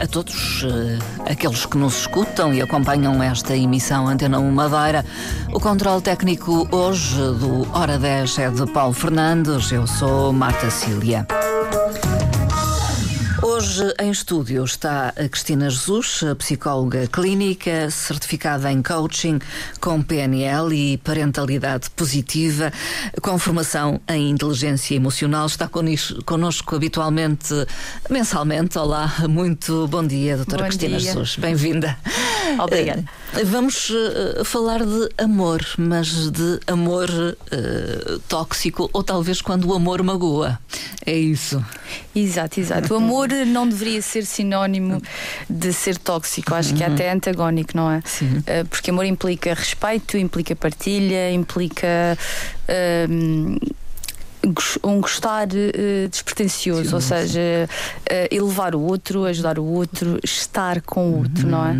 a todos uh, aqueles que nos escutam e acompanham esta emissão Antena 1 Madeira. O controle técnico hoje do Hora 10 é de Paulo Fernandes, eu sou Marta Cília. Hoje em estúdio está a Cristina Jesus, psicóloga clínica, certificada em coaching com PNL e parentalidade positiva, com formação em inteligência emocional. Está connosco habitualmente, mensalmente. Olá, muito bom dia, doutora bom Cristina dia. Jesus. Bem-vinda. Obrigada. Uh, vamos uh, falar de amor, mas de amor uh, tóxico ou talvez quando o amor magoa. É isso. Exato, exato. O amor não deveria ser sinónimo de ser tóxico, acho que é até antagónico, não é? Sim. Porque amor implica respeito, implica partilha, implica. Uh, um gostar uh, despretensioso, sim, ou seja, uh, elevar o outro, ajudar o outro, estar com o outro, uhum, não é?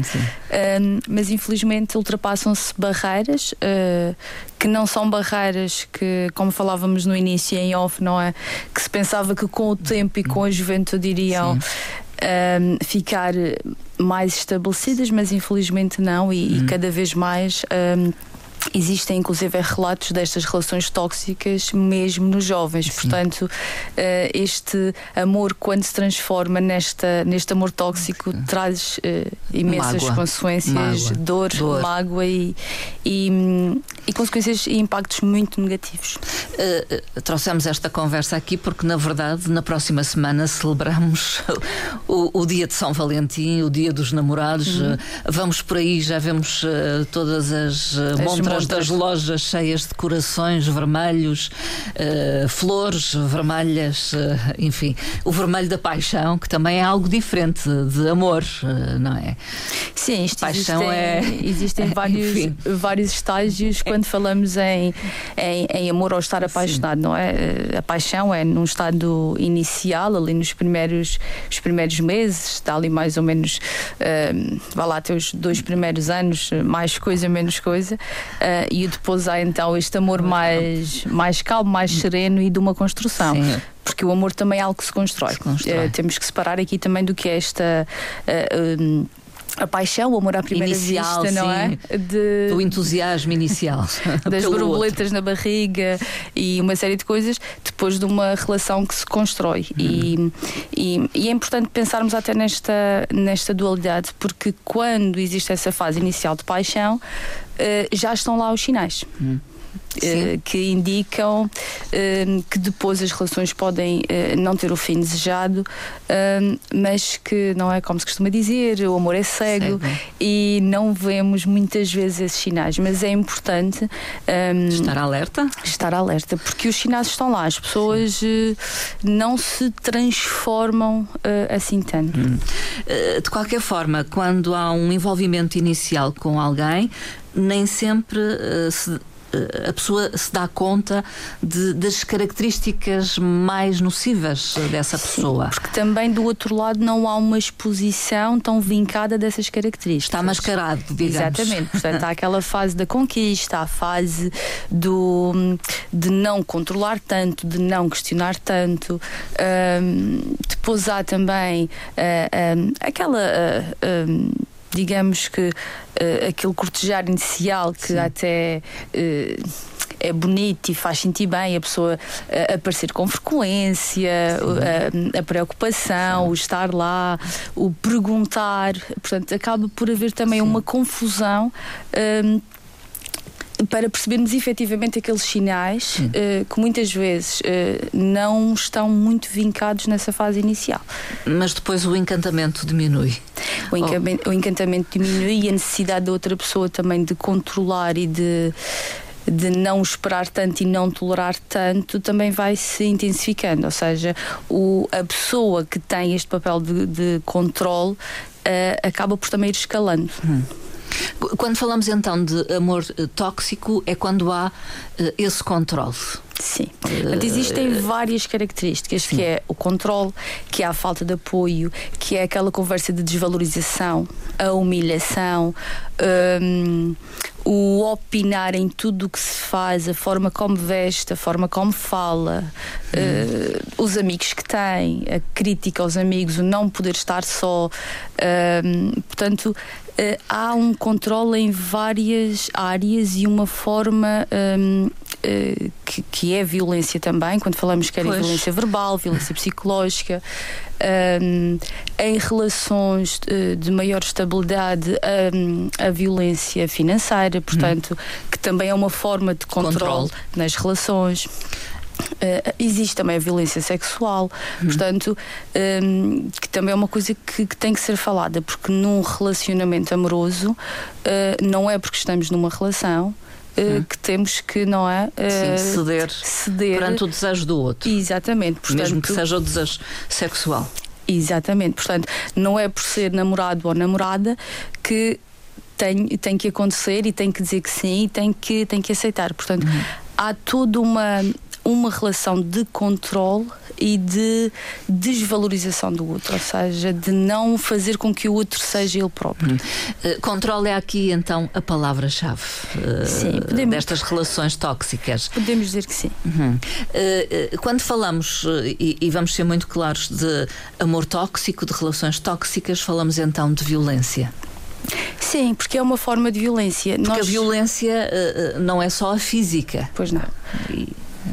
Mas infelizmente ultrapassam-se barreiras uh, que não são barreiras que, como falávamos no início em off, não é? Que se pensava que com o tempo e com a juventude iriam. Um, ficar mais estabelecidas, mas infelizmente não, e, uhum. e cada vez mais um, Existem inclusive relatos destas relações tóxicas mesmo nos jovens. Sim. Portanto, eh, este amor, quando se transforma nesta, neste amor tóxico, traz uh, imensas mágoa. consequências, mágoa. Dor, dor, mágoa e, e, e, consequências e impactos muito negativos. Uh, trouxemos esta conversa aqui porque, na verdade, na próxima semana celebramos o, o dia de São Valentim, o dia dos namorados. Uhum. vamos por aí, já vemos todas as, as montras das lojas cheias de corações vermelhos, uh, flores vermelhas, uh, enfim, o vermelho da paixão, que também é algo diferente de amor, uh, não é? Sim, isto paixão existem, é. Existem vários, vários estágios quando falamos em, em, em, amor ou estar apaixonado, Sim. não é? A paixão é num estado inicial, ali nos primeiros, os primeiros meses, está ali mais ou menos, uh, vá lá, até os dois primeiros anos, mais coisa, menos coisa. Uh, e depois há então este amor mais, mais calmo, mais sereno e de uma construção. Sim porque o amor também é algo que se constrói. Se constrói. Uh, temos que separar aqui também do que é esta. Uh, um, a paixão, o amor à primeira inicial, vista, não é? De... Do entusiasmo inicial. das borboletas na barriga e uma série de coisas, depois de uma relação que se constrói. Hum. E, e, e, é importante pensarmos até nesta, nesta dualidade, porque quando existe essa fase inicial de paixão, uh, já estão lá os sinais. Hum. Uh, que indicam uh, que depois as relações podem uh, não ter o fim desejado, mas que não é como se costuma dizer, o amor é cego, cego. e não vemos muitas vezes esses sinais. Mas é importante um, estar alerta. Estar alerta, porque os sinais estão lá, as pessoas não se transformam assim tanto. Hum. de qualquer forma, quando há um envolvimento inicial com alguém, nem sempre se a pessoa se dá conta de, das características mais nocivas dessa pessoa. Sim, porque também do outro lado não há uma exposição tão vincada dessas características. Está mascarado, digamos. Exatamente. Portanto, há aquela fase da conquista, a fase do, de não controlar tanto, de não questionar tanto. Um, depois há também uh, um, aquela. Uh, um, digamos que uh, aquele cortejar inicial que Sim. até. Uh, é bonito e faz sentir bem a pessoa uh, aparecer com frequência, a preocupação, Sim. o estar lá, o perguntar. Portanto, acaba por haver também Sim. uma confusão. Para percebermos efetivamente aqueles sinais uh, que muitas vezes uh, não estão muito vincados nessa fase inicial. Mas depois o encantamento diminui. O, encantamento, oh. o encantamento diminui e a necessidade da outra pessoa também de controlar e de de não esperar tanto e não tolerar tanto também vai se intensificando. Ou seja, o, a pessoa que tem este papel de, de controle uh, acaba por também ir escalando. Hum. Quando falamos então de amor eh, tóxico, é quando há uh, esse controle. Sim. Portanto, existem várias características, Sim. que é o controle, que é a falta de apoio, que é aquela conversa de desvalorização, a humilhação, um, o opinar em tudo o que se faz, a forma como veste, a forma como fala, uh, os amigos que tem, a crítica aos amigos, o não poder estar só. Uh, portanto, uh, há um controle em várias áreas e uma forma um, eh, que, que, é violência também, quando falamos que é violência verbal, violência psicológica, um, em relações de, de maior estabilidade, um, a violência financeira, portanto, hum. que também é uma forma de controle, controle. nas relações. Uh, existe também a violência sexual, hum. portanto, um, que também é uma coisa que, que, tem que ser falada, porque num relacionamento amoroso, uh, não é porque estamos numa relação hum. que temos que, não é? Sim, ceder, ceder perante o desejo do outro. Exatamente. Portanto, Mesmo que seja o desejo sexual. Exatamente. Portanto, não é por ser namorado ou namorada que tem, tem que acontecer e tem que dizer que sim e tem que, tem que aceitar. Portanto, uhum. há toda uma, uma relação de controle e de desvalorização do outro, ou seja, de não fazer com que o outro seja ele próprio. Uh, controle é aqui então a palavra-chave uh, podemos, destas relações tóxicas. Podemos dizer que sim. Uhum. Uh, quando falamos, e, e, vamos ser muito claros, de amor tóxico, de relações tóxicas, falamos então de violência. Sim, porque é uma forma de violência. Porque Nós... a violência não é só a física. Pois não. E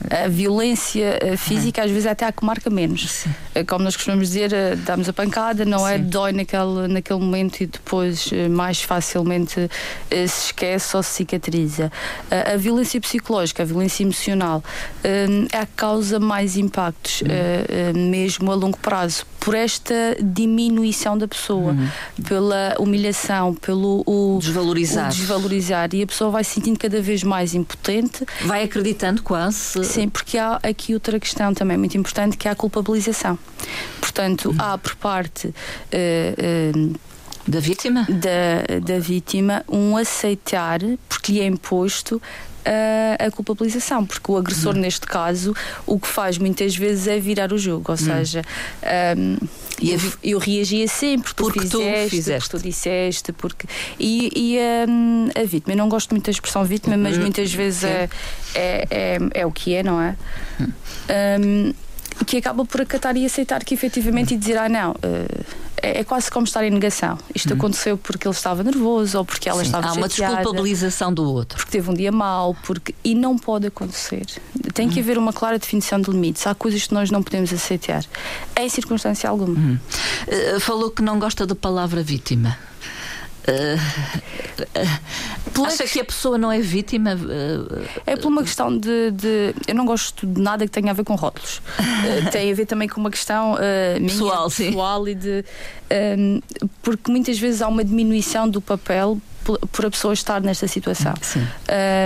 a violência eh, física às vezes até há que marca menos. Sim. Eh, como nós costumamos dizer, eh, damos a pancada, não é? Sim. é? Dói naquele, naquele momento e depois mais facilmente se esquece ou se cicatriza. A violência psicológica, a violência emocional, é a causa mais impactos, uhum. mesmo a longo prazo, por esta diminuição da pessoa, uhum. pela humilhação, pelo o, desvalorizar. o desvalorizar. E a pessoa vai se sentindo cada vez mais impotente. Vai acreditando quase Sim, porque há aqui outra questão também muito importante que é a culpabilização. Portanto, há por parte. Uh, uh, da vítima? Da, da vítima, um aceitar, porque lhe é imposto a, a, culpabilização, porque o agressor, uhum. neste caso, o que faz muitas vezes é virar o jogo, ou uhum. seja, um, e eu, eu reagia sempre porque, porque tu fizeste, fizeste. porque tu disseste, porque. E, e um, a vítima, eu não gosto muito da expressão vítima, mas uhum. muitas vezes é, é, é, é, o que é, não é? Hum. Um, que acaba por acatar e aceitar que efetivamente e dizer, ah não, uh, é, é, quase como estar em negação. Isto uhum. aconteceu porque ele estava nervoso ou porque ela Sim, estava Há uma desculpabilização do outro. Porque teve um dia mau, porque... e não pode acontecer. Tem que uhum. haver uma clara definição de limites. Há coisas que nós não podemos aceitar, em circunstância alguma. Uhum. Uh, falou que não gosta da palavra vítima. Uh, uh, acha que a pessoa não é vítima? Uh, é por uma questão de, de, Eu não gosto de nada que tenha a ver com rótulos. tem a ver também com uma questão pessoal, minha, pessoal e de. Um, porque muitas vezes há uma diminuição do papel por a pessoa estar nesta situação.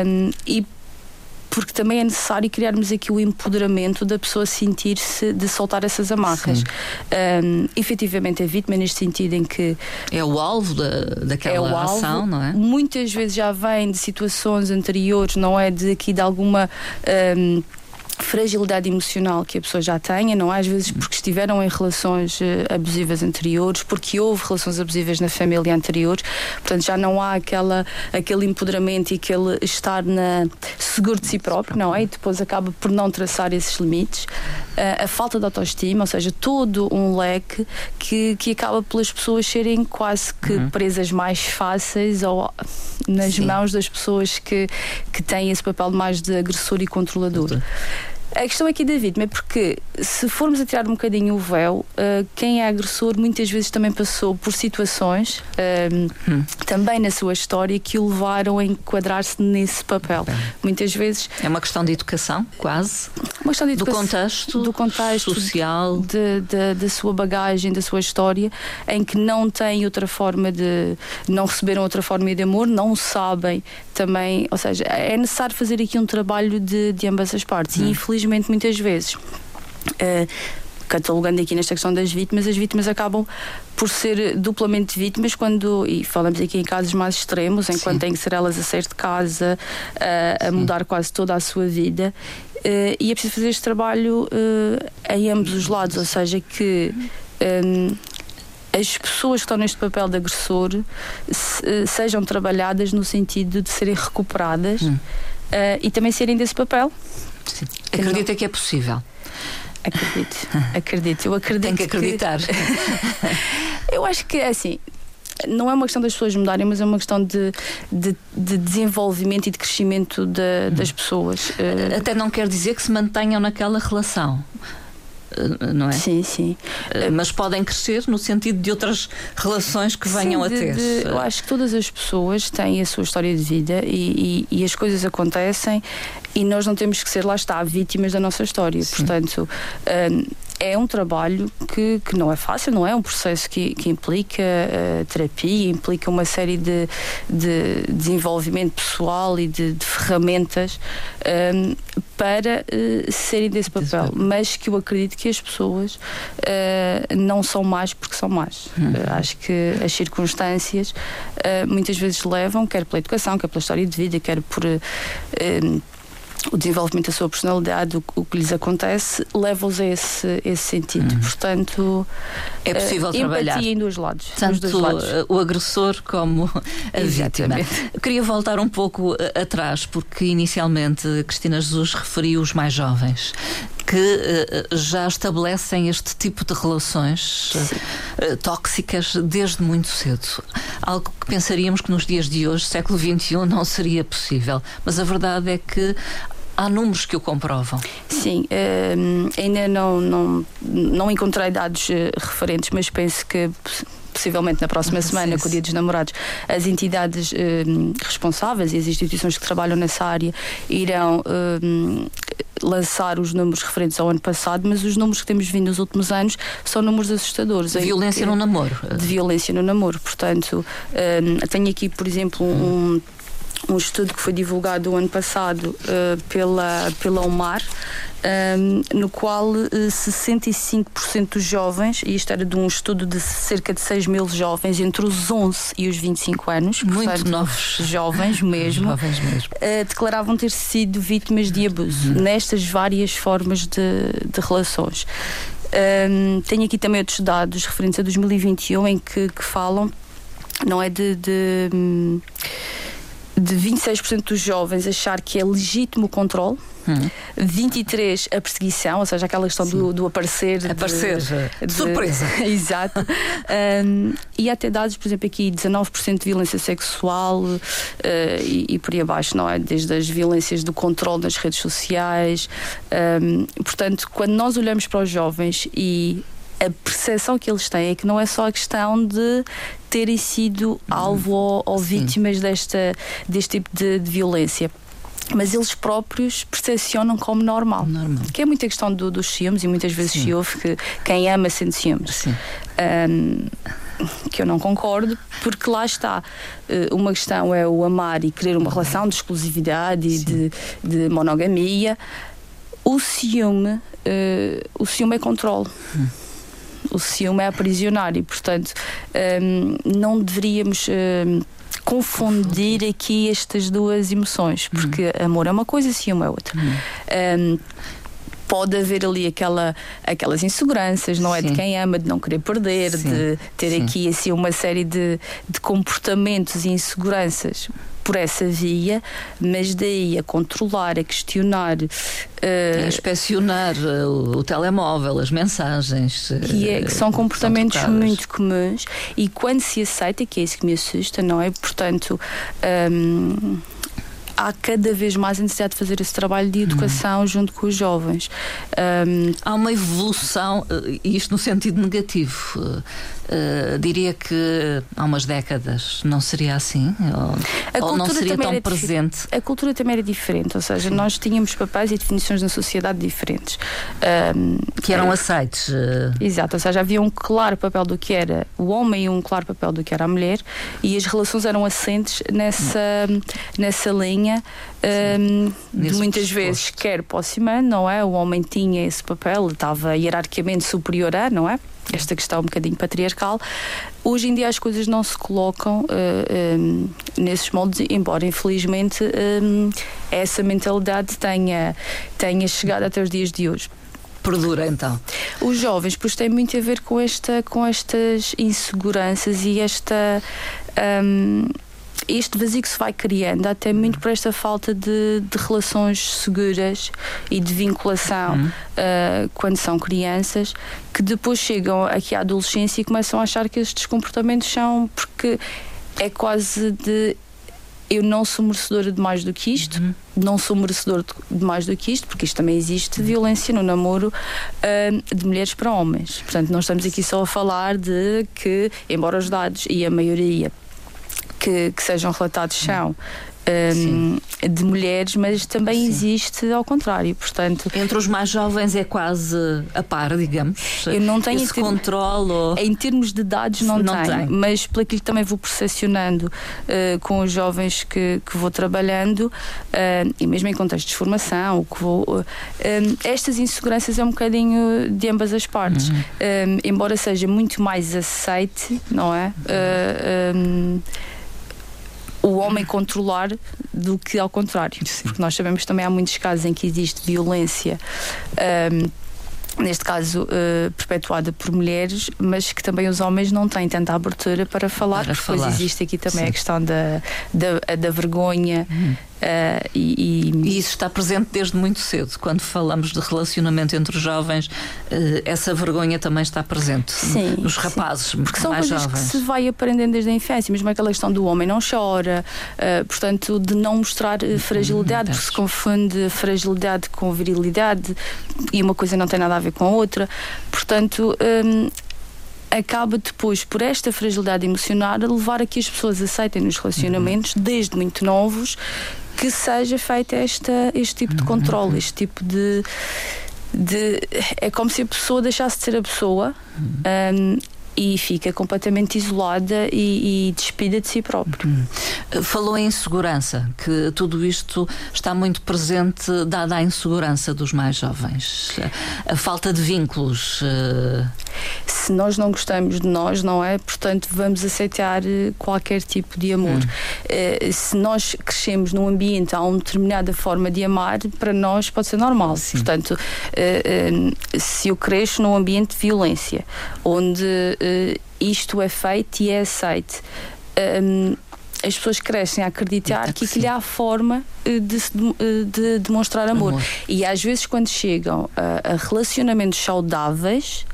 Um, e porque também é necessário criarmos aqui o empoderamento da pessoa sentir-se de soltar essas amarras. Um, efetivamente, a vítima, neste sentido em que. É o alvo da, daquela é o ação, não é? Muitas vezes já vem de situações anteriores, não é? De aqui de alguma. Um, fragilidade emocional que a pessoa já tenha, não é? às vezes porque estiveram em relações uh, abusivas anteriores, porque houve relações abusivas na família anteriores, portanto já não há aquela, aquele empoderamento e aquele estar na, seguro de si próprio, não é? E depois acaba por não traçar esses limites. Uh, a falta de autoestima, ou seja, todo um leque que, que acaba pelas pessoas serem quase que uhum. presas mais fáceis ou nas Sim. mãos das pessoas que, que têm esse papel mais de agressor e controlador. Uhum. A questão aqui da vítima é porque, se formos a tirar um bocadinho o véu, uh, quem é agressor muitas vezes também passou por situações, uh, hum. também na sua história, que o levaram a enquadrar-se nesse papel. Bem. Muitas vezes. É uma questão de educação, quase? Uma questão de. Do contexto, do contexto social. Da sua bagagem, da sua história, em que não têm outra forma de. não receberam outra forma de amor, não sabem também. Ou seja, é necessário fazer aqui um trabalho de, de ambas as partes. Hum. E infelizmente muitas vezes. Uh, catalogando aqui nesta questão das vítimas, as vítimas acabam por ser duplamente vítimas quando, e falamos aqui em casos mais extremos, enquanto têm que ser elas a sair de casa, a, a mudar quase toda a sua vida, e é preciso fazer este trabalho em ambos os lados, ou seja, que um, as pessoas que estão neste papel de agressor se, sejam trabalhadas no sentido de serem recuperadas hum. uh, e também serem desse papel. Sim. Acredita que é possível? Acredito, acredito. Eu acredito. Tem que acreditar. Que... eu acho que é assim. Não é uma questão das pessoas mudarem, mas é uma questão de, de, de desenvolvimento e de crescimento de, das pessoas. Eh, Até não quer dizer que se mantenham naquela relação. Eh, não é? Sim, sim. Eh, mas podem crescer no sentido de outras relações que venham sim, de, a ter. De, eu acho que todas as pessoas têm a sua história de vida e, e, e, as coisas acontecem e nós não temos que ser, lá está, vítimas da nossa história. Sim. Portanto. Um, é um trabalho que, que não é fácil, não é um processo que, que implica uh, terapia, implica uma série de, de desenvolvimento pessoal e de, de ferramentas um, ehm, para uh, serem desse papel, mas que eu acredito que as pessoas uh, não são más porque são más. Uhum. acho que as circunstâncias muitas vezes levam, quer pela educação, quer pela história de vida, quer por o desenvolvimento da sua personalidade, o, o que lhes acontece, leva-os a esse, esse sentido. Uhum. Portanto, é possível uh, trabalhar empatia em dois lados. Tanto dois lados. o agressor como a Exatamente. vítima. Eu queria voltar um pouco eh, atrás, porque inicialmente Cristina Jesus referiu os mais jovens que uh, já estabelecem este tipo de relações uh, tóxicas desde muito cedo. Algo que pensaríamos que nos dias de hoje, século XXI, não seria possível. Mas a verdade é que há números que o comprovam. Sim, uh, ainda não, não, não encontrei dados referentes, mas penso que possivelmente na próxima semana, com o Dia dos Namorados, as entidades uh, responsáveis e as instituições que trabalham nessa área irão uh, lançar os números referentes ao ano passado, mas os números que temos vindo nos últimos anos são números assustadores. De violência que, no namoro. De violência no namoro. Portanto, uh, tenho aqui, por exemplo, um um estudo que foi divulgado o ano passado uh, pela, pela UMAR, um, ehm, no qual uh, eh, 65% dos jovens, e isto era de um estudo de cerca de 6 mil jovens entre os 11 e os 25 anos, muito portanto, novos, jovens mesmo, jovens mesmo. Uh, declaravam ter sido vítimas de abuso uhum. nestas várias formas de, de relações. Um, ehm, tenho aqui também outros dados referentes a 2021 em que, que falam, não é de, de hum, de 26% dos jovens achar que é legítimo o controle. Hum. 23 a perseguição, ou seja, aquela questão do, do, aparecer. Aparecer, de, de surpresa. exato. um, e até dados, por exemplo, aqui 19% de violência sexual uh, e, e, por aí abaixo, não é? Desde as violências do controle nas redes sociais. Um, portanto, quando nós olhamos para os jovens e a percepção que eles têm é que não é só a questão de terem sido alvo ou, ou vítimas desta, deste tipo de, de violência mas eles próprios percepcionam como normal. normal. Que é muita questão do, dos ciúmes e muitas vezes Sim. se ouve que quem ama sente ciúmes. Um, que eu não concordo, porque lá está. Eh, uma questão é o amar e querer uma relação de exclusividade e de, de, monogamia. O ciúme, uh, o ciúme é controle. Hum o ciúme é aprisionar e, portanto, um, não deveríamos. Um, confundir aqui estas duas emoções, porque uhum. amor é uma coisa, ciúme é outra. Uhum. Um, pode haver ali aquela, aquelas inseguranças, não é? De quem ama, de não querer perder, Sim. de ter Sim. aqui assim, uma série de, de comportamentos e inseguranças por essa via, mas daí a controlar, a questionar. Uh, a inspecionar o, o, telemóvel, as mensagens. Que, é, que são comportamentos são muito comuns e quando se aceita, que é isso que me assusta, não é? Portanto. Um, há cada vez mais a necessidade de fazer esse trabalho de educação uhum. junto com os jovens. Um, há uma evolução, eh, isto no sentido negativo. Uh, diria que há umas décadas não seria assim? Ou, ou não seria tão presente? A cultura também era diferente, ou seja, nós tínhamos papéis e definições na sociedade diferentes. Um, que eram é, aceites. Uh... Exato, ou seja, havia um claro papel do que era o homem e um claro papel do que era a mulher, e as relações eram assentes nessa, nessa linha. Um, de muitas vezes, quer para o não é? O homem tinha esse papel, estava hierarquicamente superior a, não é? esta questão um bocadinho patriarcal. Hoje em dia as coisas não se colocam uh, um, nesses moldes, embora infelizmente um, essa mentalidade tenha, tenha chegado até os dias de hoje perdura então? Os jovens, pois tem muito a ver com, esta, com estas inseguranças e esta. Um, este vazio que se vai criando, até muito por esta falta de, de relações seguras e de vinculação uhum. uh, quando são crianças, que depois chegam aqui à adolescência e começam a achar que estes comportamentos são porque é quase de eu não sou merecedora de mais do que isto, uhum. não sou merecedor de mais do que isto, porque isto também existe violência no namoro uh, de mulheres para homens. Portanto, não estamos aqui só a falar de que, embora os dados e a maioria que, que sejam relatados são um, de mulheres, mas também Sim. existe ao contrário. Portanto, entre os mais jovens é quase a par, digamos. Eu não tenho esse controle. Ou... Em termos de dados não, não tenho, tenho, mas pelo que também vou percepcionando uh, com os jovens que, que vou trabalhando uh, e mesmo em contextos de formação, que vou, uh, estas inseguranças é um bocadinho de ambas as partes, uhum. embora seja muito mais aceite, não é? Um, o homem controlar do que ao contrário. Sim. Porque nós sabemos que também há muitos casos em que existe violência. Um, neste caso uh, perpetuada por mulheres, mas que também os homens não têm tanta abertura para falar, para porque depois existe aqui também Sim. a questão da, da, da vergonha, hum. Uh, e, e... isso está presente desde muito cedo. Quando falamos de relacionamento entre os jovens, uh, essa vergonha também está presente sim, nos rapazes, sim. porque são mais coisas jovens. que se vai aprendendo desde a infância, mesmo aquela questão do homem não chora, uh, portanto, de não mostrar fragilidade, porque se confunde fragilidade com virilidade e uma coisa não tem nada a ver com a outra. Portanto, um, acaba depois, por esta fragilidade emocional, a levar a que as pessoas aceitem nos relacionamentos, uhum. desde muito novos, que seja feito esta, este tipo de controle, este tipo de, de. É como se a pessoa deixasse de ser a pessoa. Um, e fica completamente isolada e, e despida de si próprio. Hum. Falou em insegurança, que tudo isto está muito presente, dada a insegurança dos mais jovens, a falta de vínculos. Uh... Se nós não gostamos de nós, não é? Portanto, vamos aceitar eh, qualquer tipo de amor. Hum. Uh, se nós crescemos num ambiente a uma determinada forma de amar, para nós pode ser normal. Sim. Portanto, uh, se eu cresço num ambiente de violência, onde uh, isto é feito e é aceito. Um, as pessoas crescem a acreditar que, que aquilo é a forma eh, de, eh, de demonstrar amor. amor. E às vezes, quando chegam a, a relacionamentos saudáveis,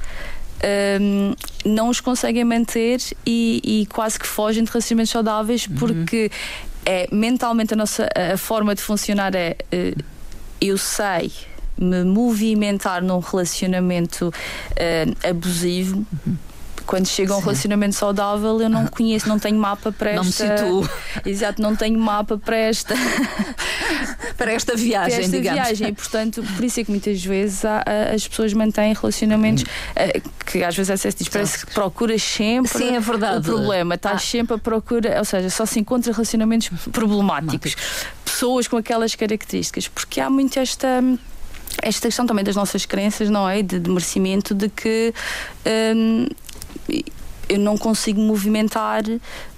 um, não os conseguem manter e, e, quase que fogem de relacionamentos saudáveis uhum. porque é, mentalmente a nossa a forma de funcionar é uh, eu sei me movimentar num relacionamento uh, abusivo. Uhum quando chega a um relacionamento saudável, eu não ah. conheço, não tenho mapa para esta. Não me situo. Exato, não tenho mapa para esta. para esta viagem, para esta digamos. viagem. E, portanto, por isso é que muitas vezes há, as pessoas mantêm relacionamentos uh, que às vezes a diz, parece que procuras sempre Sim, é verdade. o problema, estás ah. sempre a procurar, ou seja, só se encontra relacionamentos problemáticos. Pessoas com aquelas características, porque há muito esta esta questão também das nossas crenças, não é? De, de merecimento, de que hum, eu não consigo movimentar.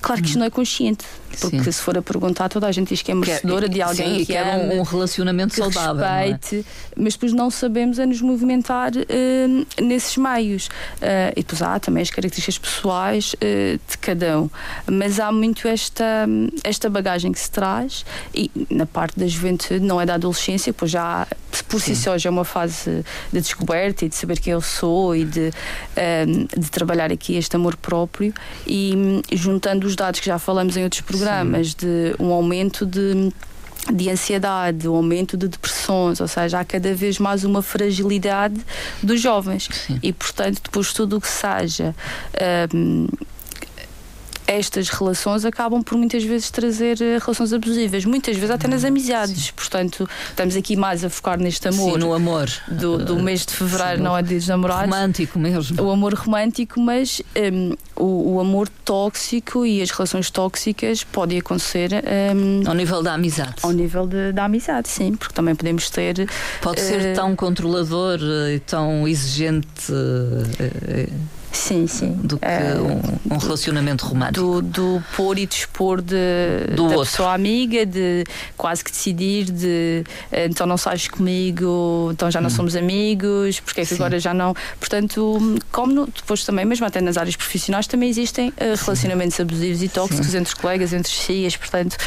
Claro que isto não é consciente. Porque sim. se for a perguntar, toda a gente diz que é merecedora de alguém sim, que, que é um, um relacionamento que saudável. É? Respeite, é? mas depois não sabemos a nos movimentar uh, nesses meios. Uh, e depois há também as características pessoais uh, de cada um. Mas há muito esta, esta bagagem que se traz, e na parte da juventude, não é da adolescência, pois já por si só já é uma fase de descoberta e de saber quem eu sou e de, de trabalhar aqui este amor próprio. E juntando os dados que já falamos em outros programas programas Sim. de um aumento de de ansiedade, um aumento de depressões, ou seja, há cada vez mais uma fragilidade dos jovens Sim. e, portanto, depois tudo o que seja um, estas relações acabam por muitas vezes trazer eh, relações abusivas, muitas vezes até nas amizades. Sim. Portanto, estamos aqui mais a focar neste amor. Sim, no amor. Do, do mês de fevereiro, Sim, não é dos namorados. Romântico mesmo. O amor romântico, mas um, o, o, amor tóxico e as relações tóxicas podem acontecer. Um, ao nível da amizade. Ao nível de, da amizade, sim, porque também podemos ter. Pode uh, ser tão controlador e tão exigente. Uh, Sim, sim. Do que um, um, relacionamento romântico. Do, do pôr e dispor de, do da outro. pessoa amiga, de quase que decidir de então não sais comigo, então já não hum. somos amigos, porque é que sim. agora já não. Portanto, como no, depois também, mesmo até nas áreas profissionais, também existem uh, relacionamentos abusivos e tóxicos sim. entre colegas, entre cias, portanto.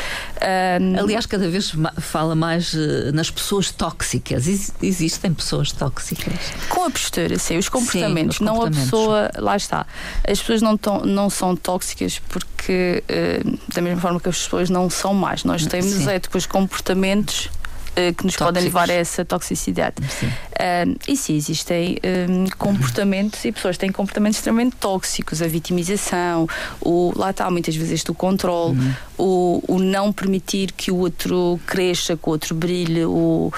Um... Aliás, cada vez fala mais uh, nas pessoas tóxicas. Ex existem pessoas tóxicas. Com a postura, sim, os comportamentos, sim, os comportamentos. não a pessoa lá está. As pessoas não, tão, não são tóxicas porque, uh, da mesma forma que as pessoas não são más, nós temos é, depois comportamentos uh, que nos Tóxicos. podem levar a essa toxicidade. Uh, e sim, existem comportamentos e pessoas têm comportamentos extremamente tóxicos, a vitimização, o, lá está, muitas vezes este o controle, uhum. o, o não permitir que o outro cresça, que o outro brilhe, o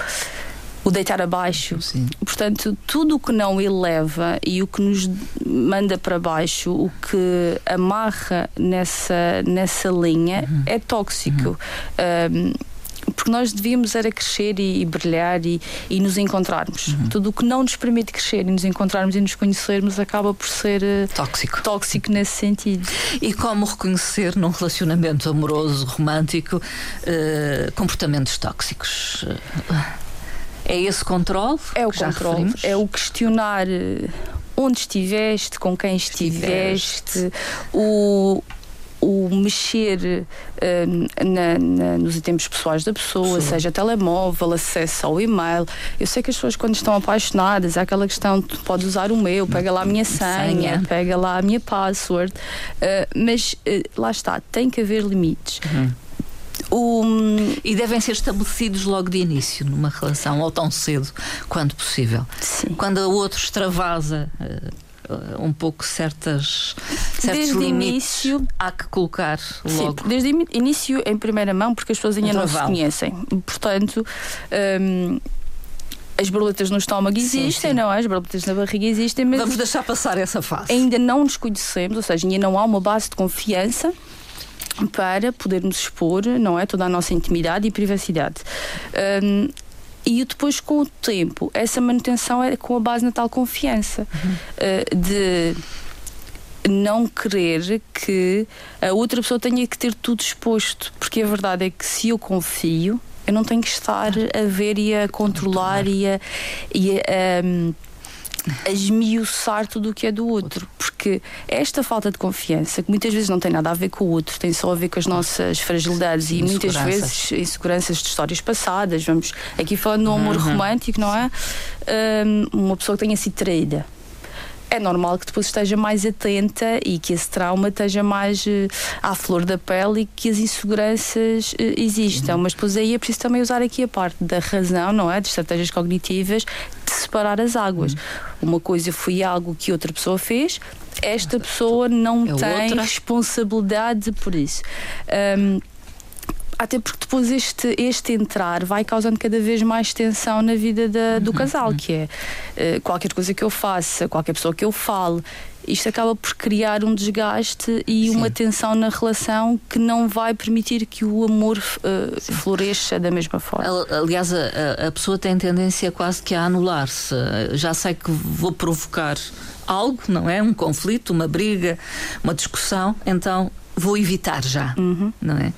o deitar abaixo. Sim. Portanto, tudo o que não eleva e o que nos manda para baixo, o que amarra nessa, nessa linha, uhum. é tóxico. Uhum. Um, porque nós devíamos era crescer e, e brilhar e, e, nos encontrarmos. Uhum. Tudo o que não nos permite crescer e nos encontrarmos e nos conhecermos acaba por ser uh, tóxico. tóxico nesse sentido. E como reconhecer num relacionamento amoroso, romântico, uh, comportamentos tóxicos? É esse controle? É o controle, é o questionar eh, onde estiveste, com quem estiveste, o o mexer uh, na, na, nos itens pessoais da pessoa, Sim. seja telemóvel, acesso ao e-mail. Eu sei que as pessoas, quando estão apaixonadas, há aquela questão: tu podes usar o meu, pega lá a minha senha, senha. pega lá a minha password. Uh, mas uh, lá está, tem que haver limites. Uhum. O... E devem ser estabelecidos logo de início numa relação, ou tão cedo quanto possível. Sim. Quando o outro extravasa. Uh, um pouco certas, certos desde limites início, há que colocar logo. Sim, desde início em primeira mão, porque as pessoas ainda não se conhecem. Portanto, um, as borboletas no estômago existem, sim, sim. não é? As borboletas na barriga existem, mas. Vamos deixar passar essa fase. Ainda não nos conhecemos, ou seja, ainda não há uma base de confiança para podermos expor, não é, toda a nossa intimidade e privacidade. Um, e depois, com o tempo, essa manutenção é com a base na tal confiança uhum. uh, de não querer que a outra pessoa tenha que ter tudo exposto, porque a verdade é que se eu confio, eu não tenho que estar a ver e a controlar e a, e a um, a esmiuçar tudo o que é do outro, porque esta falta de confiança, que muitas vezes não tem nada a ver com o outro, tem só a ver com as nossas fragilidades e muitas vezes inseguranças de histórias passadas. Vamos aqui falando do amor uhum. romântico, não é? Um, uma pessoa que tenha sido traída é normal que depois esteja mais atenta e que esse trauma esteja mais uh, à flor da pele e que as inseguranças uh, existam. Uhum. Mas depois aí é preciso também usar aqui a parte da razão, não é? De estratégias cognitivas, de separar as águas. Uhum. Uma coisa foi algo que outra pessoa fez, esta pessoa não é tem outra. responsabilidade por isso. Um, até porque depois este, este entrar vai causando cada vez mais tensão na vida da, do uhum, casal, uhum. que é uh, qualquer coisa que eu faça, qualquer pessoa que eu fale, isto acaba por criar um desgaste e Sim. uma tensão na relação que não vai permitir que o amor uh, floresça da mesma forma. Aliás, a, a, pessoa tem tendência quase que a anular-se. Já sei que vou provocar algo, não é? Um conflito, uma briga, uma discussão, então vou evitar já, uhum. não é?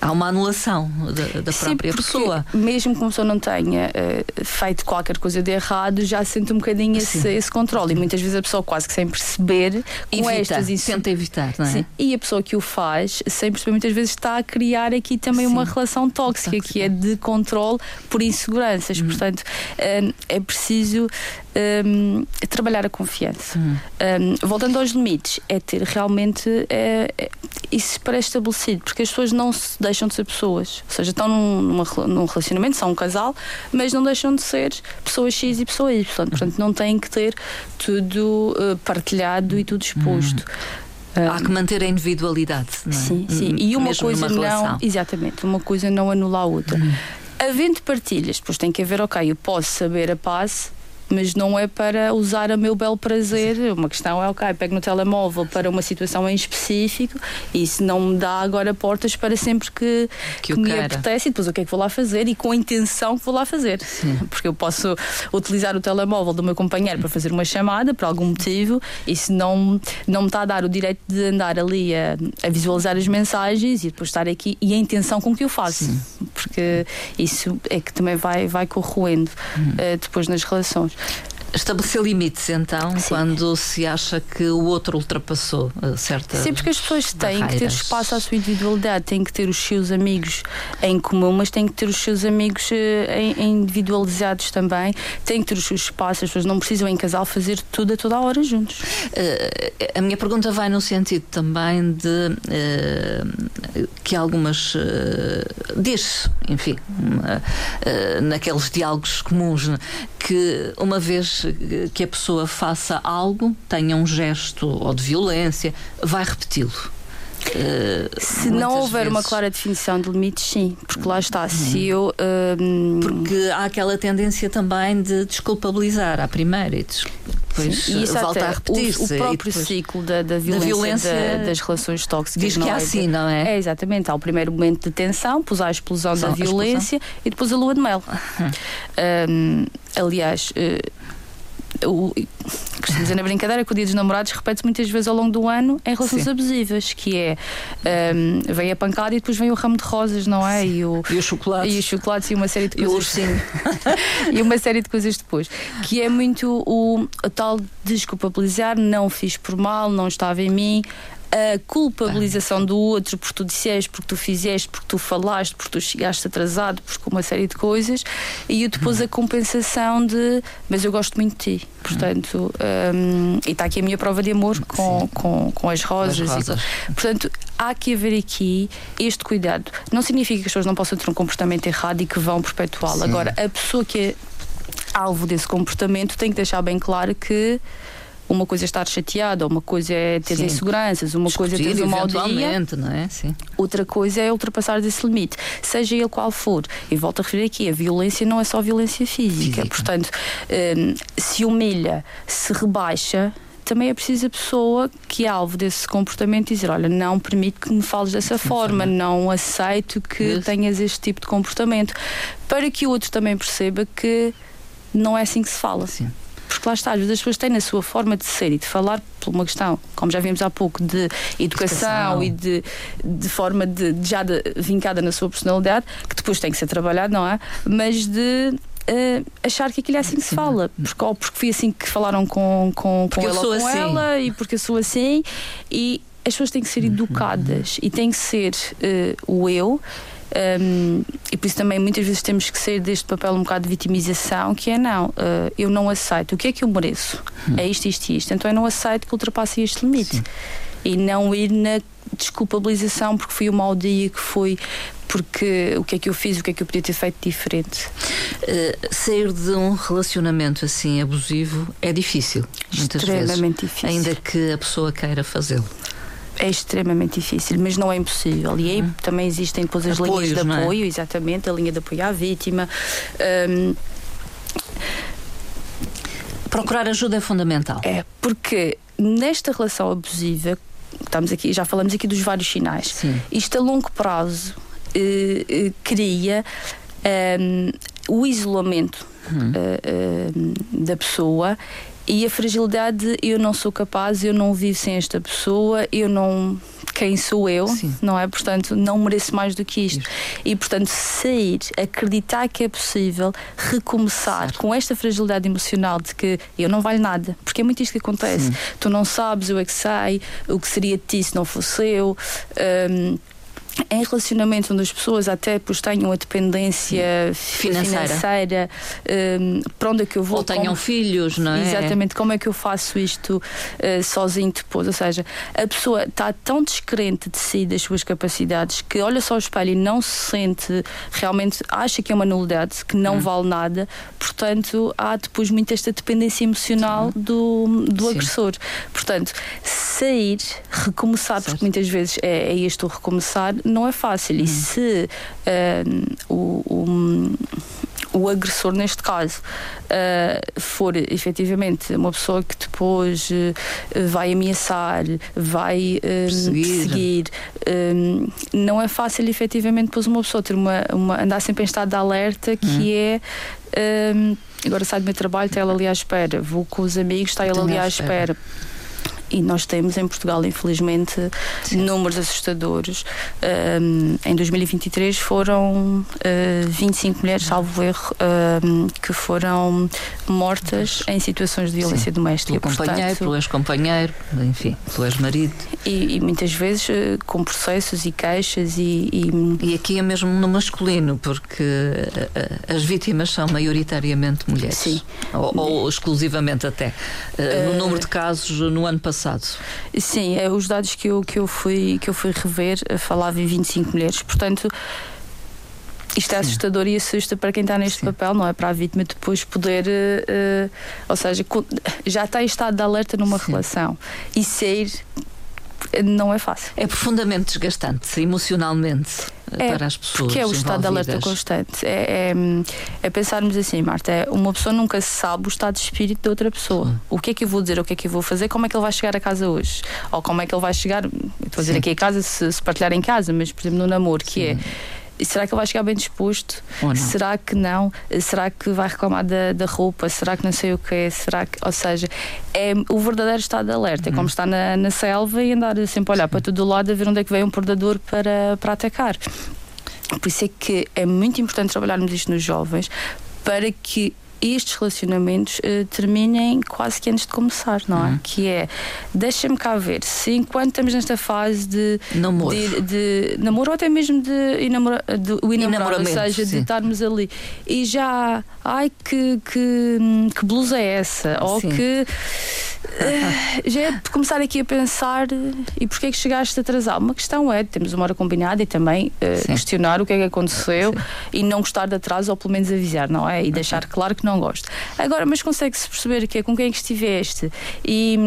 Há uma anulação da, da própria Sim, pessoa. Mesmo que uma pessoa não tenha uh, feito qualquer coisa de errado, já sente um bocadinho esse, esse, controle. E muitas vezes a pessoa, quase que sem perceber, com Evita, estas isso. Tenta evitar, não é? Sim. E a pessoa que o faz, sem perceber, muitas vezes está a criar aqui também Sim. uma relação tóxica, tóxica, que é de controle por inseguranças. Hum. Portanto, uh, é preciso um, trabalhar a confiança. Hum. Um, voltando aos limites, é ter realmente é, é, isso pré-estabelecido, porque as pessoas não se deixam de ser pessoas. Ou seja, estão num, numa, num relacionamento, são um casal, mas não deixam de ser pessoas X e pessoa Y. Portanto, não têm que ter tudo uh, partilhado e tudo exposto. Há que manter a individualidade. Não é? Sim, sim. E uma Mesmo coisa não. relação. Exatamente, uma coisa não anula a outra. Uhum. Havendo partilhas, depois tem que haver, ok, eu posso saber a passe. Mas não é para usar a meu belo prazer. Uma questão é, ok, pego no telemóvel para uma situação em específico e isso não me dá agora portas para sempre que, Que que, me queira. apetece e depois o que é que vou lá fazer e com a intenção que vou lá fazer. Porque eu posso utilizar o telemóvel do meu companheiro para fazer uma chamada por algum motivo e se não, não me está a dar o direito de andar ali a, a visualizar as mensagens e depois estar aqui e a intenção com que eu faço. Porque isso é que também vai, vai corroendo eh, depois nas relações. Estabelecer limites, então, Sim. quando se acha que o outro ultrapassou uh, certa. Sim, porque as pessoas têm que ter barreiras. espaço à sua individualidade, têm que ter os seus amigos em comum, mas têm que ter os seus amigos eh, individualizados também, têm que ter os seus espaços, as pessoas não precisam em casal fazer tudo a toda a hora juntos. Uh, a minha pergunta vai no sentido também de uh, que algumas. Uh, diz, enfim, uh, uh, naqueles diálogos comuns, né, que uma vez que a pessoa faça algo, tenha um gesto ou de violência, vai repeti-lo. Uh, Se não houver uma vezes. clara definição de limites, sim, porque lá está, se eu. hum, Porque há aquela tendência também de desculpabilizar à primeira e des- depois Sim, e isso volta a repetir-se. O, o próprio depois- ciclo da, da violência, violência da- das relações tóxicas. Diz que não é é? assim, não é? É, exatamente. Há o primeiro momento de tensão, depois há a explosão Só da a explosão. violência e depois a lua de mel. Hum, aliás, eh, o, costumo dizer na brincadeira que o dia dos namorados repete-se muitas vezes ao longo do ano em relações Sim. abusivas, que é hum, vem a pancada e depois vem o ramo de rosas, não é? E o, E o chocolate. e os chocolates e uma série de E o coisas. ursinho. e uma série de coisas depois. Que é muito o, o tal desculpabilizar, não fiz por mal, não estava em mim. A culpabilização do outro porque tu disseste, porque tu fizeste, porque tu falaste, porque tu chegaste atrasado, porque uma série de coisas, e depois a compensação de mas eu gosto muito de ti. Portanto, hum, e está aqui a minha prova de amor com, com, com as rosas. As e rosas. Portanto, há que haver aqui este cuidado. Não significa que as pessoas não possam ter um comportamento errado e que vão perpetuá-lo. Agora, a pessoa que é alvo desse comportamento tem que deixar bem claro que uma coisa é estar chateada, uma coisa é ter Sim. inseguranças, uma coisa é ter Discutir, um mau não é? Sim. outra coisa é ultrapassar esse limite, seja ele qual for. E volto a referir aqui: a violência não é só violência física. Física. Portanto, hum, se humilha, se rebaixa. Também é preciso a pessoa que é alvo desse comportamento dizer: Olha, não permito que me fales dessa forma, não aceito que Isso. tenhas este tipo de comportamento, para que o outro também perceba que não é assim que se fala. Sim. Porque lá está, às vezes as pessoas têm na sua forma de ser e de falar por uma questão, como já vimos há pouco, de educação, Educação. e de, de forma de, de já de- vincada na sua personalidade, que depois tem que ser trabalhado, não é? Mas de eh, achar que aquilo é assim que se fala. Porque, ou porque foi assim que falaram com, com, com Porque sou com assim. ela e porque eu sou assim. E as pessoas têm que ser educadas e tem que ser eh, o eu. Um, e por isso também muitas vezes temos que sair deste papel um bocado de vitimização, que é não, eh, eu não aceito. O que é que eu mereço? É isto, isto e isto. Então eu não aceito que ultrapasse este limite. E não ir na desculpabilização porque foi um mau dia, que foi porque o que é que eu fiz, o que é que eu podia ter feito diferente. Uh, sair de um relacionamento assim abusivo é difícil, muitas vezes. Difícil. Ainda que a pessoa queira fazê-lo. É extremamente difícil, mas não é impossível. E aí também existem depois as Apoios, linhas de é? apoio, exatamente, a linha de apoio à vítima. Um, Procurar ajuda é fundamental. é porque nesta relação abusiva, estamos aqui, já falamos aqui dos vários sinais. Sim. Isto a longo prazo eh, eh, cria ehm, o isolamento eh, eh, da pessoa e a fragilidade de eu não sou capaz, eu não vivo sem esta pessoa, eu não. Quem sou eu, Sim. não é? Portanto, não mereço mais do que isto. E, portanto, sair, acreditar que é possível recomeçar Certo. com esta fragilidade emocional de que eu não valho nada, porque é muito isto que acontece. Tu não sabes, eu é que sei, o que seria de ti se não fosse eu. hum, em relacionamentos onde as pessoas até pois, tenham a dependência financeira, financeira um, para onde é que eu vou? Ou tenham como, filhos, não é? Exatamente, como é que eu faço isto uh, sozinho depois? Ou seja, a pessoa está tão descrente de si, das suas capacidades, que olha só ao espelho e não se sente realmente, acha que é uma nulidade, que não hum. vale nada, portanto, há depois muito esta dependência emocional Sim. do, do agressor. Portanto, sair, recomeçar, certo. porque muitas vezes é, é este o recomeçar não é fácil. E se uh, o, o, o, agressor, neste caso, uh, for efetivamente uma pessoa que depois uh, vai ameaçar, vai perseguir, não é fácil efetivamente depois uma pessoa ter uma, uma andar sempre em estado de alerta que hum. é. agora sai do meu trabalho, está ela ali à espera. Vou com os amigos, está ela ali à espera. espera e nós temos em Portugal, infelizmente, Sim. números assustadores. Um, em 2023 foram uh, ah, 25 mulheres, salvo erro, um, que foram mortas em situações de violência Sim. doméstica. Pelo companheiro, pelo ex-companheiro, enfim, pelo ex-marido. E, e, muitas vezes uh, com processos e queixas e, e... e. aqui é mesmo no masculino, porque uh, as vítimas são maioritariamente mulheres. Sim. Ou, ou exclusivamente até. no número de casos no ano passado passado. Sim, é, os dados que eu, que eu, fui, que eu fui rever eh, falavam em 25 mulheres, portanto. Isto é Sim. assustador e assusta para quem está neste Sim. papel, não é? Para a vítima depois poder, uh, ou seja, já está em estado de alerta numa Sim. relação e sair não é fácil. É profundamente desgastante emocionalmente é, para as pessoas. Porque é o estado de alerta constante. É, é, é, pensarmos assim, Marta, é, uma pessoa nunca sabe o estado de espírito de outra pessoa. Sim. O que é que eu vou dizer, o que é que eu vou fazer, como é que ele vai chegar a casa hoje? Ou como é que ele vai chegar, estou a dizer Sim. aqui a casa, se, se partilhar em casa, mas por exemplo no namoro, que é, Sim. é será que ele vai chegar bem disposto? Será que não? Será que vai reclamar da, da roupa? Será que não sei o que é? Será que, ou seja, é o verdadeiro estado de alerta. É como uhum. estar na, na selva e andar sempre a olhar para todo lado a ver onde é que vem um predador para, para atacar. Por isso é que é muito importante trabalharmos isto nos jovens para que estes relacionamentos uh, terminem quase que antes de começar, não é? Uhum. Que é, deixa-me cá ver, se enquanto estamos nesta fase de namoro, de, de namoro ou até mesmo de, inamora, de o enamorar, ou seja, sim. de estarmos ali e já, ai que, que, que blusa é essa? Ou sim. que uh, já é começar aqui a pensar e porquê é que chegaste atrasado? Uma questão é, temos uma hora combinada e também uh, questionar o que é que aconteceu sim. e não gostar de atraso ou pelo menos avisar, não é? E deixar claro que não gosto. Agora, mas consegue-se perceber que é com quem é que estiveste e,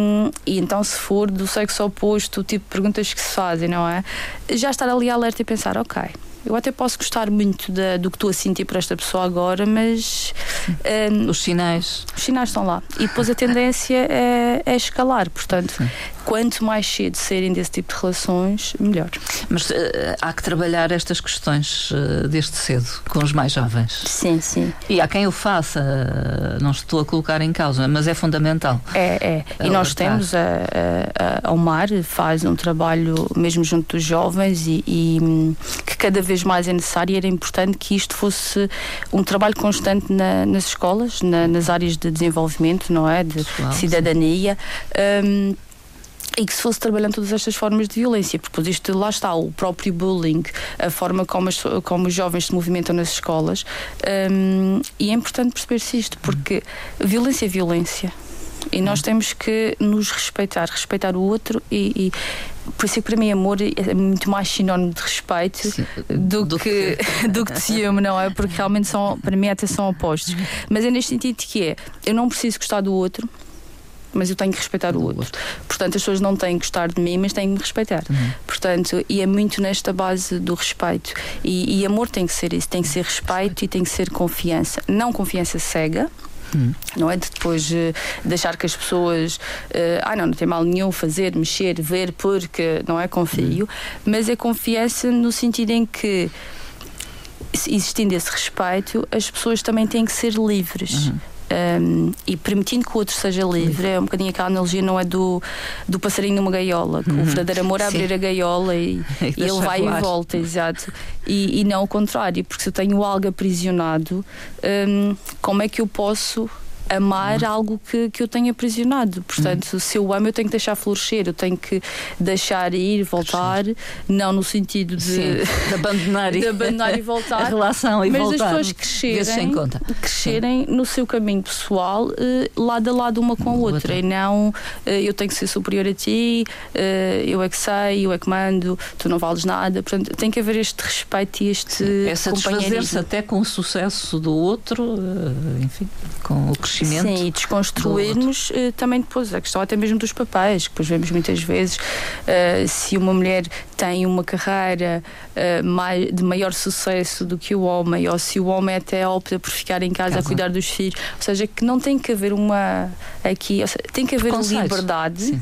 e então se for do sexo oposto, o tipo de perguntas que se fazem, não é? Já estar ali alerta e pensar, ok, eu até posso gostar muito da, do que estou a sentir por esta pessoa agora, mas. Um, os sinais. Os sinais estão lá. E depois a tendência é, é escalar. Portanto, Sim quanto mais cedo serem desse tipo de relações, melhor. Mas uh, há que trabalhar estas questões uh, desde cedo, com os mais jovens. Sim, sim. E há quem o faça, uh, não estou a colocar em causa, mas é fundamental. É, é. E nós temos, a, a, a Omar faz um trabalho mesmo junto dos jovens e, e hum, que cada vez mais é necessário e era importante que isto fosse um trabalho constante na, nas escolas, na, nas áreas de desenvolvimento, não é? De Pessoal, cidadania. Um, e que se fosse trabalhando todas estas formas de violência, porque isto lá está, o próprio bullying, a forma como, as, como os jovens se movimentam nas escolas, um, e é importante perceber-se isto, porque violência é violência. E nós uhum. temos que nos respeitar, respeitar o outro e, e por isso é que para mim amor é muito mais sinónimo de respeito Sim, do, do, que, que... do que de ciúme, não é? Porque realmente são, para mim até são opostos. Mas é neste sentido que é, eu não preciso gostar do outro, mas eu tenho que respeitar o outro. Portanto, as pessoas não têm que gostar de mim, mas têm que me respeitar. Uhum. Portanto, e é muito nesta base do respeito. E, e, amor tem que ser isso, tem que ser respeito e tem que ser confiança. Não confiança cega. Hum. Não é de depois uh, deixar que as pessoas. Uh, ah, não, não tem mal nenhum fazer, mexer, ver, porque não é confio. Hum. Mas é confiança no sentido em que existindo esse respeito, as pessoas também têm que ser livres. Uhum um, e permitindo que o outro seja livre, é um bocadinho aquela analogia, não é do, do passarinho numa gaiola, uhum. o verdadeiro amor é abrir a gaiola e, e ele vai voar. e volta, exato. E, e, não o contrário, porque se eu tenho algo aprisionado, um, como é que eu posso amar algo que, que eu tenho aprisionado. Portanto, se eu amo, eu tenho que deixar florescer, eu tenho que deixar ir, voltar, não no sentido de, Sim, de abandonar, de abandonar e voltar a relação e mas voltar. as pessoas crescerem, crescerem no seu caminho pessoal, eh, lado a lado uma com a outra, outra. e não eh, eu tenho que ser superior a ti, eh, eu é que sei, eu é que mando, tu não vales nada. Portanto, tem que haver este respeito e este Sim, é satisfazer-se até com o sucesso do outro, enfim, com o crescimento. Sim, e desconstruirmos também depois a questão até mesmo dos papéis, que depois vemos muitas vezes se uma mulher tem uma carreira mais, de maior sucesso do que o homem, ou se o homem até opta por ficar em casa, casa. a cuidar dos filhos, ou seja, que não tem que haver uma aqui, seja, tem que haver liberdade. Sim.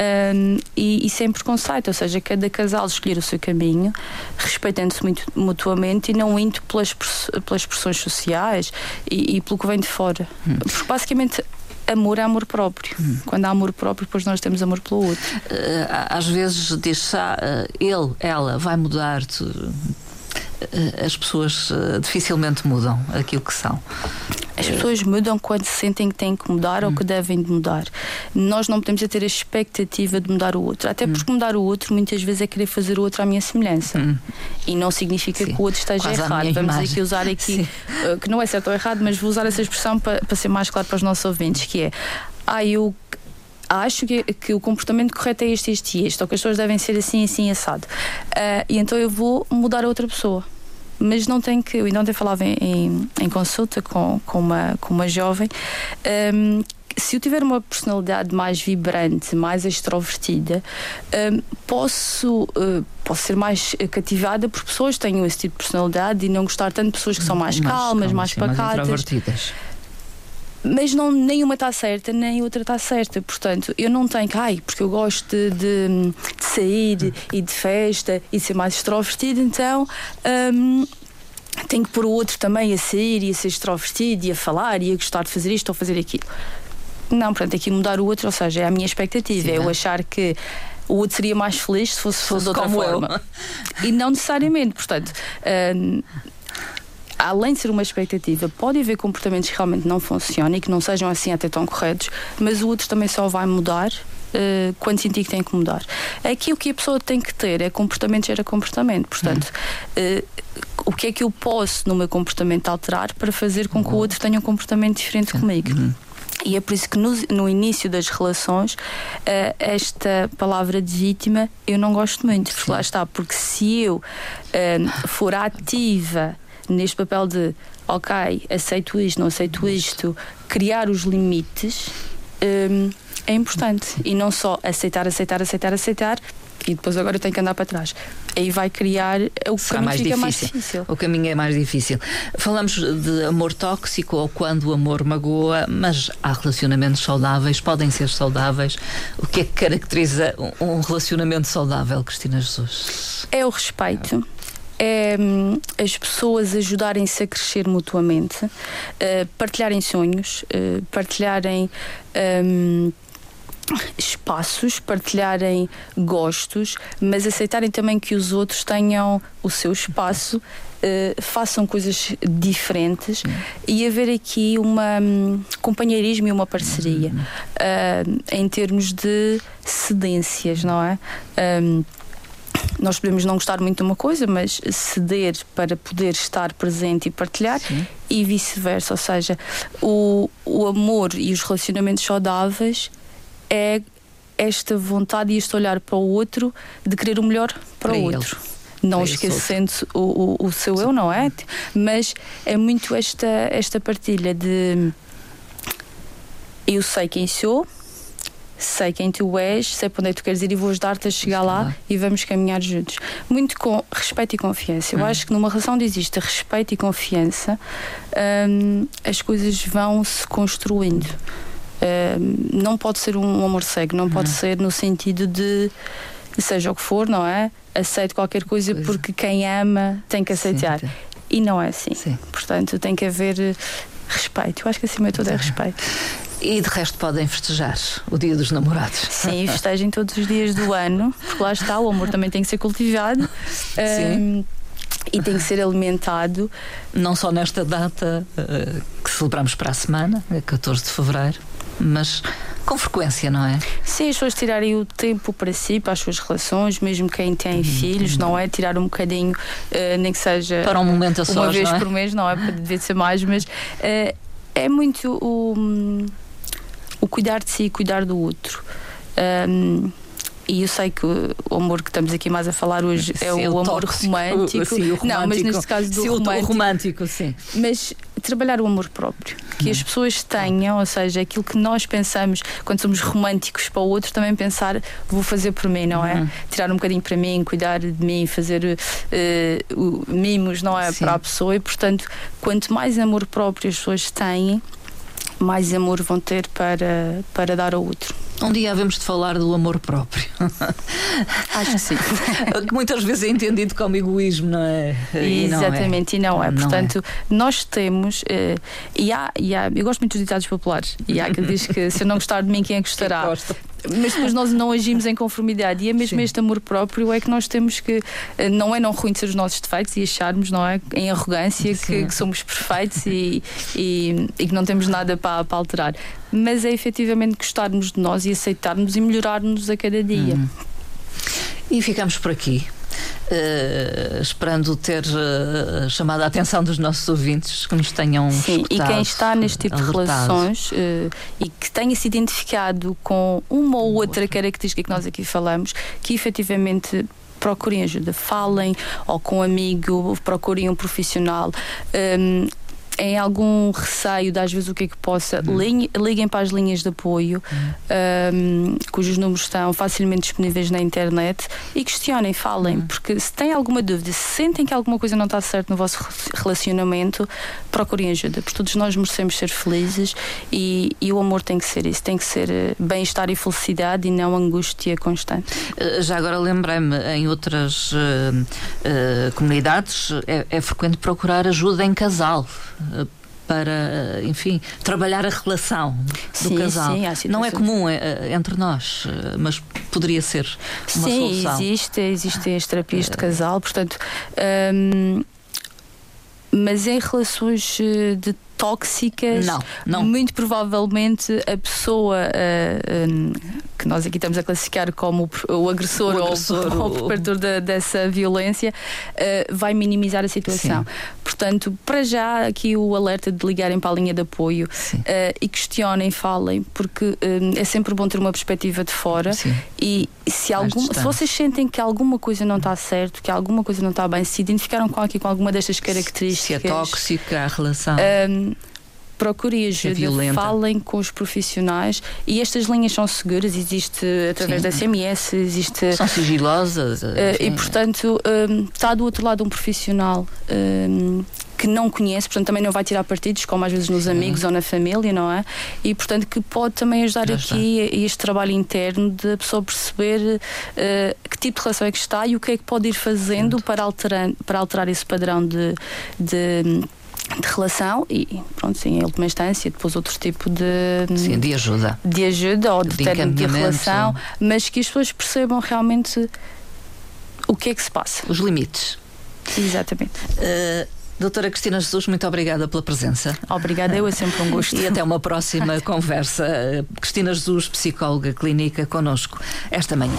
Um, e, e, sem preconceito, ou seja, cada casal escolher o seu caminho, respeitando-se muito mutuamente e não indo pelas, pelas pressões sociais e, e pelo que vem de fora. Hum. Porque basicamente amor é amor próprio. Hum. Quando há amor próprio, depois nós temos amor pelo outro. Uh, às vezes diz-se, ah, ele, ela vai mudar. Eh, as pessoas eh, dificilmente mudam aquilo que são. As pessoas mudam quando sentem que têm que mudar hum. ou que devem de mudar. Nós não podemos ter a expectativa de mudar o outro. Até hum. porque mudar o outro muitas vezes é querer fazer o outro à minha semelhança. Hum. E não significa Sim. que o outro esteja Quase errado. Vamos imagem. aqui usar aqui, uh, que não é certo ou errado, mas vou usar essa expressão para, para ser mais claro para os nossos ouvintes, que é ah, eu acho que, que o comportamento correto é este, este e este, ou que as pessoas devem ser assim, assim, assado. Uh, e então eu vou mudar a outra pessoa mas não tem que. Eu ainda ontem falava em, em, em consulta com, com, uma, com uma jovem. Um, se eu tiver uma personalidade mais vibrante, mais extrovertida, um, posso, uh, posso ser mais cativada por pessoas que tenham esse tipo de personalidade e não gostar tanto de pessoas que são mais, mais calmas, mais pacatas. Mais mas não, nenhuma está certa, nem outra está certa. Portanto, eu não tenho que, ai, porque eu gosto de, de, de sair e de festa e de ser mais extrovertido, então. Um, tenho que pôr o outro também a sair e a ser extrovertido e a falar e a gostar de fazer isto ou fazer aquilo. Não, portanto, aqui mudar o outro, ou seja, é a minha expectativa, Sim, é eu é. achar que o outro seria mais feliz se fosse, fosse de outra forma. Eu. E não necessariamente, portanto. Um, além de ser uma expectativa, pode haver comportamentos que realmente não funcionam e que não sejam assim até tão corretos, mas o outro também só vai mudar Uh, quando sentir que tem que mudar. Aqui o que a pessoa tem que ter é comportamento gera comportamento. Portanto, uh, o que é que eu posso no meu comportamento alterar para fazer com que o outro tenha um comportamento diferente comigo? Uhum. E é por isso que no, no início das relações, uh, esta palavra de vítima eu não gosto muito, porque lá está, porque se eu for ativa neste papel de ok, aceito isto, não aceito isto, criar os limites um, é importante. E não só aceitar, aceitar, aceitar, aceitar e depois agora eu tenho que andar para trás. Aí vai criar o Será caminho mais fica difícil. mais difícil. O caminho é mais difícil. Falamos de amor tóxico ou quando o amor magoa, mas há relacionamentos saudáveis, podem ser saudáveis. O que é que caracteriza um relacionamento saudável, Cristina Jesus? É o respeito é hum, as pessoas ajudarem-se a crescer mutuamente, uh, partilharem sonhos, uh, partilharem. Um, espaços, partilharem gostos, mas aceitarem também que os outros tenham o seu espaço, uh, façam coisas diferentes e haver aqui uma um, companheirismo e uma parceria uh, em termos de cedências, não é? Um, nós podemos não gostar muito de uma coisa, mas ceder para poder estar presente e partilhar Sim. e vice-versa. Ou seja, o, o amor e os relacionamentos saudáveis é esta vontade e este olhar para o outro de querer o melhor para, para o outro. Ele. Não esquecendo o, o, o, seu Sim. eu, não é? Mas é muito esta, esta partilha de eu sei quem sou, sei quem tu és, sei para onde é que tu queres ir e vou ajudar-te a chegar lá e vamos caminhar juntos. Muito com respeito e confiança. Eu hum. acho que numa relação onde existe respeito e confiança, hum, as coisas vão se construindo. Hum, não pode ser um amor cego, não pode hum. ser no sentido de seja o que for, não é? Aceite qualquer coisa pois. porque quem ama tem que aceitar. Sim. E não é assim. Sim. Portanto, tem que haver respeito. Eu acho que acima de tudo é respeito. E de resto podem festejar o Dia dos Namorados. Sim, festejem todos os dias do ano, porque lá está, o amor também tem que ser cultivado. Sim. Um, e tem que ser alimentado. Não só nesta data uh, que celebramos para a semana, 14 de fevereiro, mas com frequência, não é? Sim, as pessoas tirarem o tempo para si, para as suas relações, mesmo quem tem uhum. filhos, não é? Tirar um bocadinho, uh, nem que seja. Para um momento a Uma sós, vez é? por mês, não é? Devia ser mais, mas uh, é muito o, o cuidar de si, cuidar do outro. Um, e eu sei que o amor que estamos aqui mais a falar hoje é sim, o, amor tóxico, romântico. Sim, o romântico. Não, mas neste caso do romântico. O romântico, sim. Mas trabalhar o amor próprio, que hum. as pessoas tenham, ou seja, aquilo que nós pensamos quando somos românticos para o outro, também pensar vou fazer por mim, não é? Hum. Tirar um bocadinho para mim, cuidar de mim, fazer uh, mimos, não é? Sim. Para a pessoa e, portanto, quanto mais amor próprio as pessoas têm, mais amor vão ter para, para dar ao outro. Um dia havemos de falar do amor próprio. Acho que sim. que muitas vezes é entendido como egoísmo, não é? E Exatamente, não é. e não é. Não Portanto, é. nós temos. Uh, e, há, e há. Eu gosto muito dos ditados populares. E há que diz que se eu não gostar de mim, quem é que gostará? Mas depois nós não agimos em conformidade. E é mesmo Sim. este amor próprio é que nós temos que. Eh, não é não reconhecer os nossos defeitos e acharmos, não é? Em arrogância que, que, somos perfeitos e, e, e, que não temos nada para, para alterar. Mas é efetivamente gostarmos de nós e aceitarmos e melhorarmos a cada dia. Hum. E ficamos por aqui. Uh, esperando ter uh, chamado a atenção dos nossos ouvintes que nos tenham Sim, e quem está neste tipo alertado. de relações uh, e que tenha se identificado com uma ou outra característica que nós aqui falamos, que efetivamente procurem ajuda, falem ou com um amigo, procurem um profissional. Um, em algum receio de às vezes o que é que possa, uhum. liguem para as linhas de apoio, uhum. um, cujos números estão facilmente disponíveis na internet e questionem, falem, uhum. porque se têm alguma dúvida, se sentem que alguma coisa não está certo no vosso relacionamento, procurem ajuda, porque todos nós merecemos ser felizes e, e o amor tem que ser isso, tem que ser eh, bem-estar e felicidade e não angústia constante. Eh, já agora lembrei-me, em outras uh, uh, comunidades é, é frequente procurar ajuda em casal para, enfim, trabalhar a relação do sim, casal. Sim, não é comum é, entre nós, mas poderia ser uma sim, solução. Sim, existe, existem as terapias de casal, portanto. Hum, mas em relações de tóxicas, não, não. muito provavelmente a pessoa uh, que nós aqui estamos a classificar como o, o agressor, o agressor ou, o preparador de, dessa violência uh, vai minimizar a situação. Sim. Portanto, para já aqui o alerta de ligarem para a linha de apoio uh, e questionem, falem, porque é sempre bom ter uma perspectiva de fora Sim. e se, algum, se vocês sentem que alguma coisa não está certo, que alguma coisa não está bem, se identificaram com aqui com alguma destas características. Se é tóxica a relação procurem ajuda, é falem com os profissionais e estas linhas são seguras, existe através Sim. da SMS, existe. São sigilosas. Uh, e portanto um, está do outro lado um profissional. Que não conhece, portanto também não vai tirar partidos, como às vezes nos Sim. amigos ou na família, não é? E portanto que pode também ajudar Já aqui está. este trabalho interno de a pessoa perceber uh, que tipo de relação é que está e o que é que pode ir fazendo para alterar, para alterar esse padrão de, de de relação e pronto, sim, em última instância, depois outro tipo de sim, de ajuda. De ajuda ou de, de técnico de relação, mas que as pessoas percebam realmente o que é que se passa. Os limites. Exatamente. Uh, doutora Cristina Jesus, muito obrigada pela presença. Obrigada, eu é sempre um gosto. E até uma próxima conversa. Cristina Jesus, psicóloga clínica, conosco esta manhã.